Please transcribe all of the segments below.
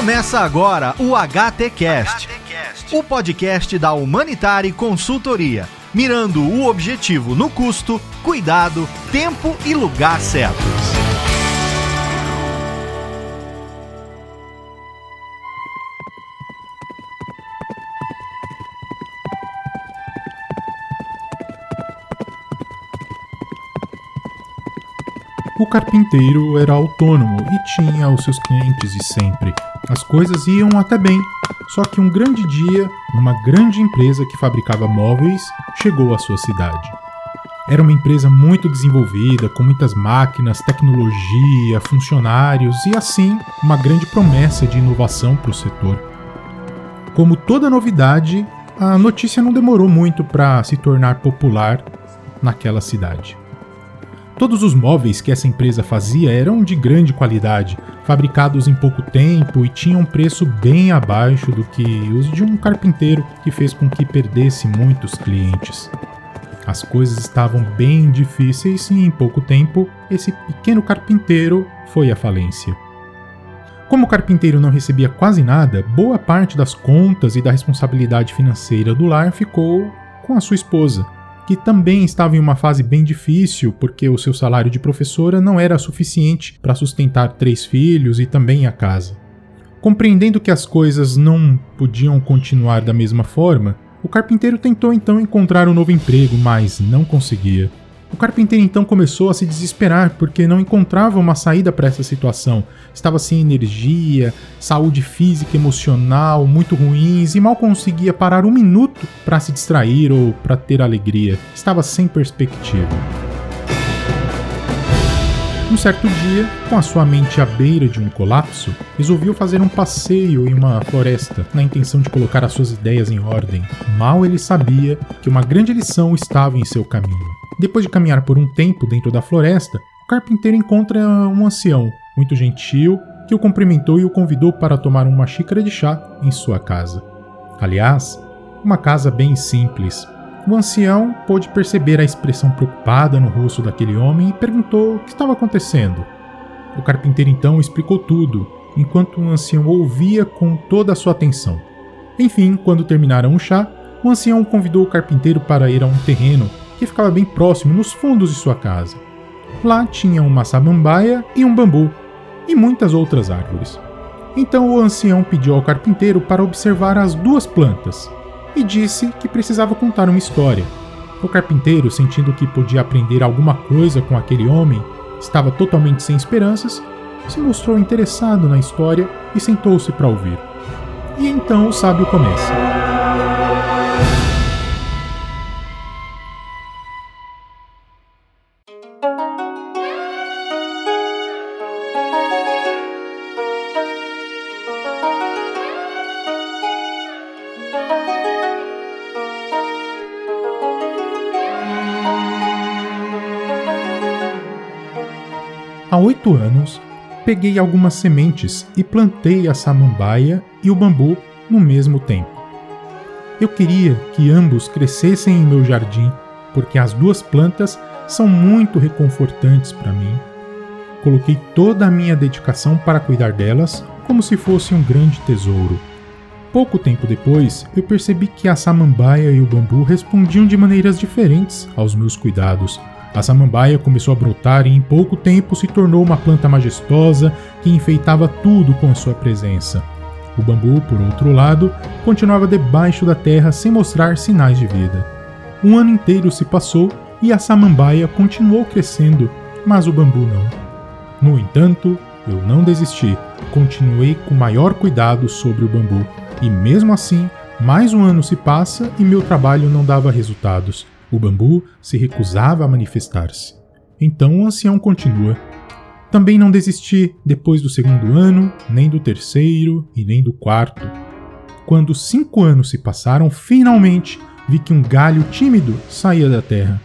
Começa agora o HTCast, o podcast da Humanitari Consultoria, mirando o objetivo no custo, cuidado, tempo e lugar certos. O carpinteiro era autônomo e tinha os seus clientes de sempre. As coisas iam até bem, só que um grande dia, uma grande empresa que fabricava móveis chegou à sua cidade. Era uma empresa muito desenvolvida, com muitas máquinas, tecnologia, funcionários e assim uma grande promessa de inovação para o setor. Como toda novidade, a notícia não demorou muito para se tornar popular naquela cidade. Todos os móveis que essa empresa fazia eram de grande qualidade, fabricados em pouco tempo e tinham preço bem abaixo do que os de um carpinteiro que fez com que perdesse muitos clientes. As coisas estavam bem difíceis e em pouco tempo esse pequeno carpinteiro foi à falência. Como o carpinteiro não recebia quase nada, boa parte das contas e da responsabilidade financeira do lar ficou com a sua esposa, que também estava em uma fase bem difícil, porque o seu salário de professora não era suficiente para sustentar três filhos e também a casa. Compreendendo que as coisas não podiam continuar da mesma forma, o carpinteiro tentou então encontrar um novo emprego, mas não conseguia. O carpinteiro então começou a se desesperar porque não encontrava uma saída para essa situação. Estava sem energia, saúde física emocional muito ruins e mal conseguia parar um minuto para se distrair ou para ter alegria. Estava sem perspectiva. Um certo dia, com a sua mente à beira de um colapso, resolveu fazer um passeio em uma floresta, na intenção de colocar as suas ideias em ordem. Mal ele sabia que uma grande lição estava em seu caminho. Depois de caminhar por um tempo dentro da floresta, o carpinteiro encontra um ancião, muito gentil, que o cumprimentou e o convidou para tomar uma xícara de chá em sua casa. Aliás, uma casa bem simples. O ancião pôde perceber a expressão preocupada no rosto daquele homem e perguntou o que estava acontecendo. O carpinteiro então explicou tudo, enquanto o ancião ouvia com toda a sua atenção. Enfim, quando terminaram o chá, o ancião convidou o carpinteiro para ir a um terreno que ficava bem próximo, nos fundos de sua casa. Lá tinha uma samambaia e um bambu, e muitas outras árvores. Então o ancião pediu ao carpinteiro para observar as duas plantas e disse que precisava contar uma história. O carpinteiro, sentindo que podia aprender alguma coisa com aquele homem, estava totalmente sem esperanças, se mostrou interessado na história e sentou-se para ouvir. E então o sábio começa. Oito anos, peguei algumas sementes e plantei a samambaia e o bambu no mesmo tempo. Eu queria que ambos crescessem em meu jardim, porque as duas plantas são muito reconfortantes para mim. Coloquei toda a minha dedicação para cuidar delas como se fosse um grande tesouro. Pouco tempo depois, eu percebi que a samambaia e o bambu respondiam de maneiras diferentes aos meus cuidados a samambaia começou a brotar e em pouco tempo se tornou uma planta majestosa que enfeitava tudo com sua presença. O bambu, por outro lado, continuava debaixo da terra sem mostrar sinais de vida. Um ano inteiro se passou e a samambaia continuou crescendo, mas o bambu não. No entanto, eu não desisti, continuei com maior cuidado sobre o bambu, e mesmo assim, mais um ano se passa e meu trabalho não dava resultados. O bambu se recusava a manifestar-se. Então o ancião continua. Também não desisti depois do segundo ano, nem do terceiro e nem do quarto. Quando cinco anos se passaram, finalmente vi que um galho tímido saía da terra.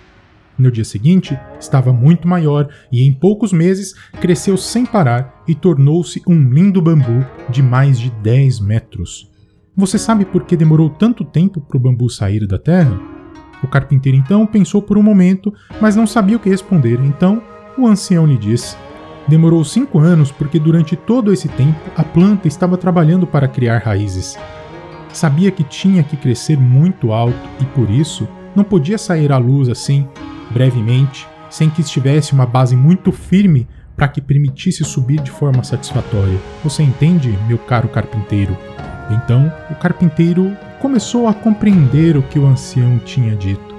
No dia seguinte, estava muito maior e em poucos meses cresceu sem parar e tornou-se um lindo bambu de mais de 10 metros. Você sabe por que demorou tanto tempo para o bambu sair da terra? O carpinteiro então pensou por um momento, mas não sabia o que responder. Então o ancião lhe disse: Demorou cinco anos porque durante todo esse tempo a planta estava trabalhando para criar raízes. Sabia que tinha que crescer muito alto e por isso não podia sair à luz assim, brevemente, sem que estivesse uma base muito firme para que permitisse subir de forma satisfatória. Você entende, meu caro carpinteiro? Então, o carpinteiro começou a compreender o que o ancião tinha dito.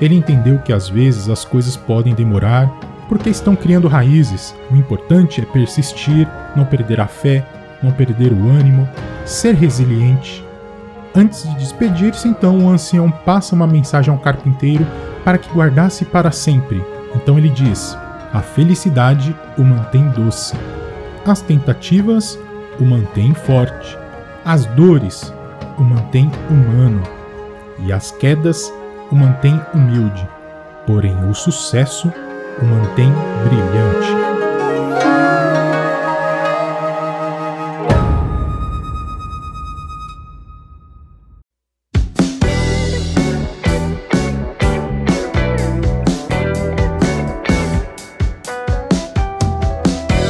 Ele entendeu que às vezes as coisas podem demorar porque estão criando raízes. O importante é persistir, não perder a fé, não perder o ânimo, ser resiliente. Antes de despedir-se, então, o ancião passa uma mensagem ao carpinteiro para que guardasse para sempre. Então ele diz: A felicidade o mantém doce, as tentativas o mantém forte, as dores o mantém humano, e as quedas o mantém humilde. Porém, o sucesso o mantém brilhante.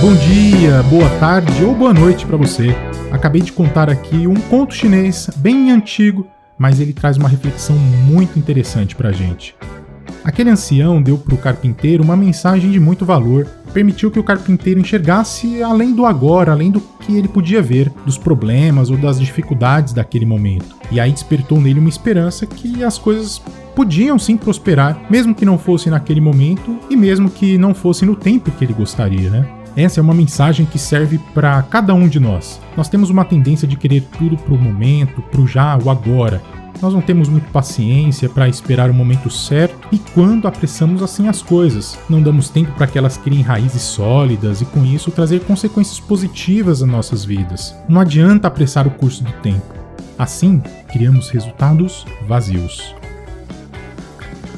Bom dia, boa tarde ou boa noite para você. Acabei de contar aqui um conto chinês bem antigo, mas ele traz uma reflexão muito interessante para a gente. Aquele ancião deu para o carpinteiro uma mensagem de muito valor, permitiu que o carpinteiro enxergasse além do agora, além do que ele podia ver, dos problemas ou das dificuldades daquele momento. E aí despertou nele uma esperança que as coisas podiam sim prosperar, mesmo que não fosse naquele momento e mesmo que não fosse no tempo que ele gostaria, né? Essa é uma mensagem que serve para cada um de nós. Nós temos uma tendência de querer tudo pro momento, pro já, o agora. Nós não temos muita paciência para esperar o momento certo e quando apressamos assim as coisas, não damos tempo para que elas criem raízes sólidas e com isso trazer consequências positivas às nossas vidas. Não adianta apressar o curso do tempo. Assim, criamos resultados vazios.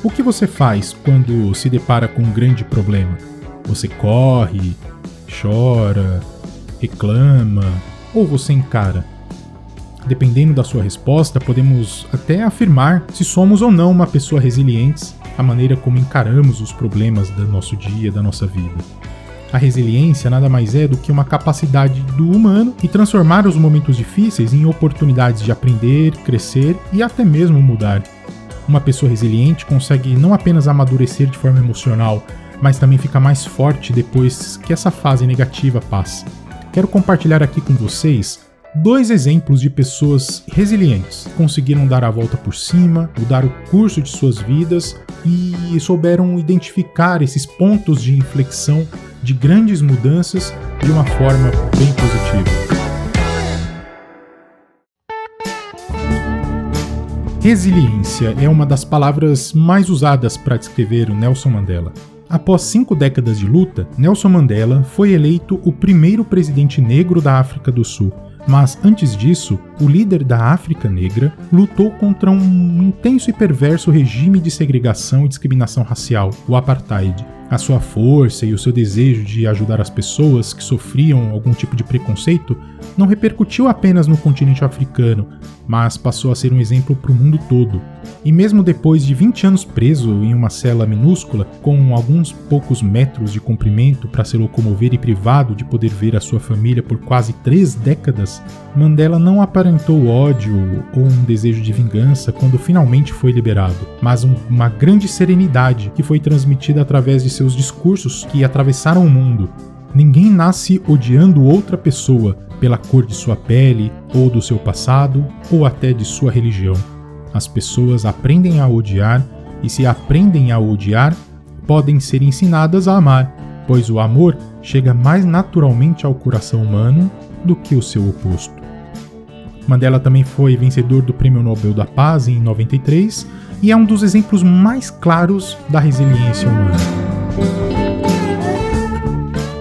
O que você faz quando se depara com um grande problema? Você corre, chora, reclama ou você encara? Dependendo da sua resposta, podemos até afirmar se somos ou não uma pessoa resiliente, a maneira como encaramos os problemas do nosso dia, da nossa vida. A resiliência nada mais é do que uma capacidade do humano de transformar os momentos difíceis em oportunidades de aprender, crescer e até mesmo mudar. Uma pessoa resiliente consegue não apenas amadurecer de forma emocional, mas também fica mais forte depois que essa fase negativa passa. Quero compartilhar aqui com vocês dois exemplos de pessoas resilientes. Conseguiram dar a volta por cima, mudar o curso de suas vidas e souberam identificar esses pontos de inflexão de grandes mudanças de uma forma bem positiva. Resiliência é uma das palavras mais usadas para descrever o Nelson Mandela. Após cinco décadas de luta, Nelson Mandela foi eleito o primeiro presidente negro da África do Sul. Mas antes disso, o líder da África Negra lutou contra um intenso e perverso regime de segregação e discriminação racial, o apartheid. A sua força e o seu desejo de ajudar as pessoas que sofriam algum tipo de preconceito não repercutiu apenas no continente africano, mas passou a ser um exemplo para o mundo todo. E mesmo depois de 20 anos preso em uma cela minúscula, com alguns poucos metros de comprimento para se locomover e privado de poder ver a sua família por quase três décadas, Mandela não aparentou ódio ou um desejo de vingança quando finalmente foi liberado, mas um, uma grande serenidade que foi transmitida através de seus discursos que atravessaram o mundo. Ninguém nasce odiando outra pessoa pela cor de sua pele, ou do seu passado, ou até de sua religião. As pessoas aprendem a odiar, e se aprendem a odiar, podem ser ensinadas a amar, pois o amor chega mais naturalmente ao coração humano do que o seu oposto. Mandela também foi vencedor do Prêmio Nobel da Paz em 93 e é um dos exemplos mais claros da resiliência humana.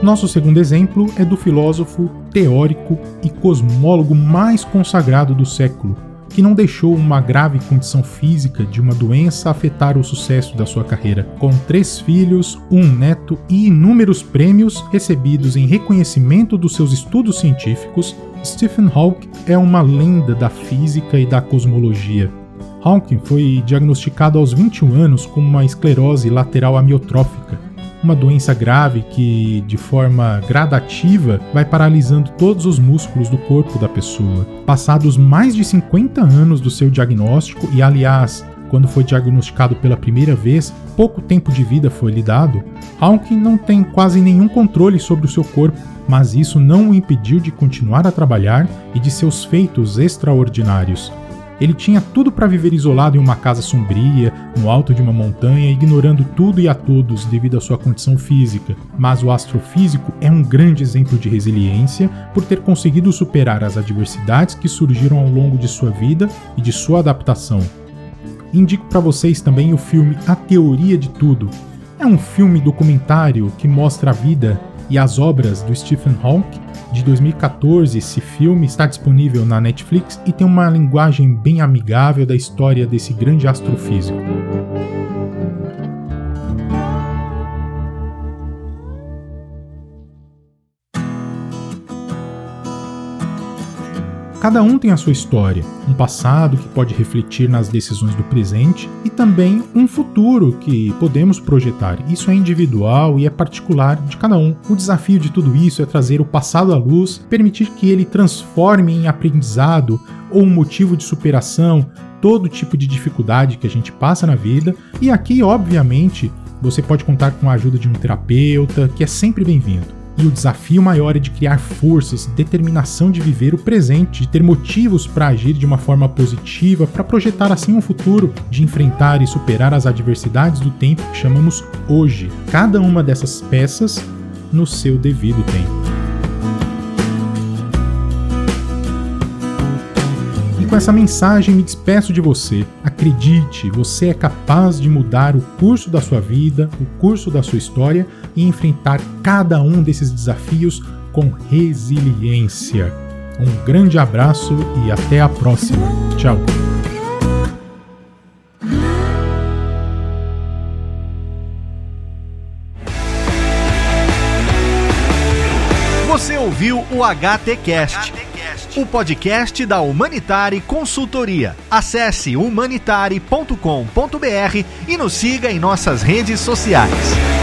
Nosso segundo exemplo é do filósofo, teórico e cosmólogo mais consagrado do século, que não deixou uma grave condição física de uma doença afetar o sucesso da sua carreira. Com três filhos, um neto e inúmeros prêmios recebidos em reconhecimento dos seus estudos científicos, Stephen Hawking é uma lenda da física e da cosmologia. Hawking foi diagnosticado aos 21 anos com uma esclerose lateral amiotrófica, uma doença grave que, de forma gradativa, vai paralisando todos os músculos do corpo da pessoa. Passados mais de 50 anos do seu diagnóstico, e aliás, quando foi diagnosticado pela primeira vez, pouco tempo de vida foi lhe dado, Hawking não tem quase nenhum controle sobre o seu corpo, mas isso não o impediu de continuar a trabalhar e de seus feitos extraordinários. Ele tinha tudo para viver isolado em uma casa sombria, no alto de uma montanha, ignorando tudo e a todos devido à sua condição física. Mas o astrofísico é um grande exemplo de resiliência por ter conseguido superar as adversidades que surgiram ao longo de sua vida e de sua adaptação. Indico para vocês também o filme A Teoria de Tudo. É um filme documentário que mostra a vida e as obras do Stephen Hawking de 2014. Esse filme está disponível na Netflix e tem uma linguagem bem amigável da história desse grande astrofísico. Cada um tem a sua história, um passado que pode refletir nas decisões do presente e também um futuro que podemos projetar. Isso é individual e é particular de cada um. O desafio de tudo isso é trazer o passado à luz, permitir que ele transforme em aprendizado ou um motivo de superação todo tipo de dificuldade que a gente passa na vida. E aqui, obviamente, você pode contar com a ajuda de um terapeuta, que é sempre bem-vindo. E o desafio maior é de criar forças, determinação de viver o presente, de ter motivos para agir de uma forma positiva, para projetar assim um futuro, de enfrentar e superar as adversidades do tempo que chamamos hoje. Cada uma dessas peças no seu devido tempo. E com essa mensagem me despeço de você. Acredite, você é capaz de mudar o curso da sua vida, o curso da sua história e enfrentar cada um desses desafios com resiliência. Um grande abraço e até a próxima. Tchau. Você ouviu o HTCast o podcast da Humanitari Consultoria. Acesse humanitari.com.br e nos siga em nossas redes sociais.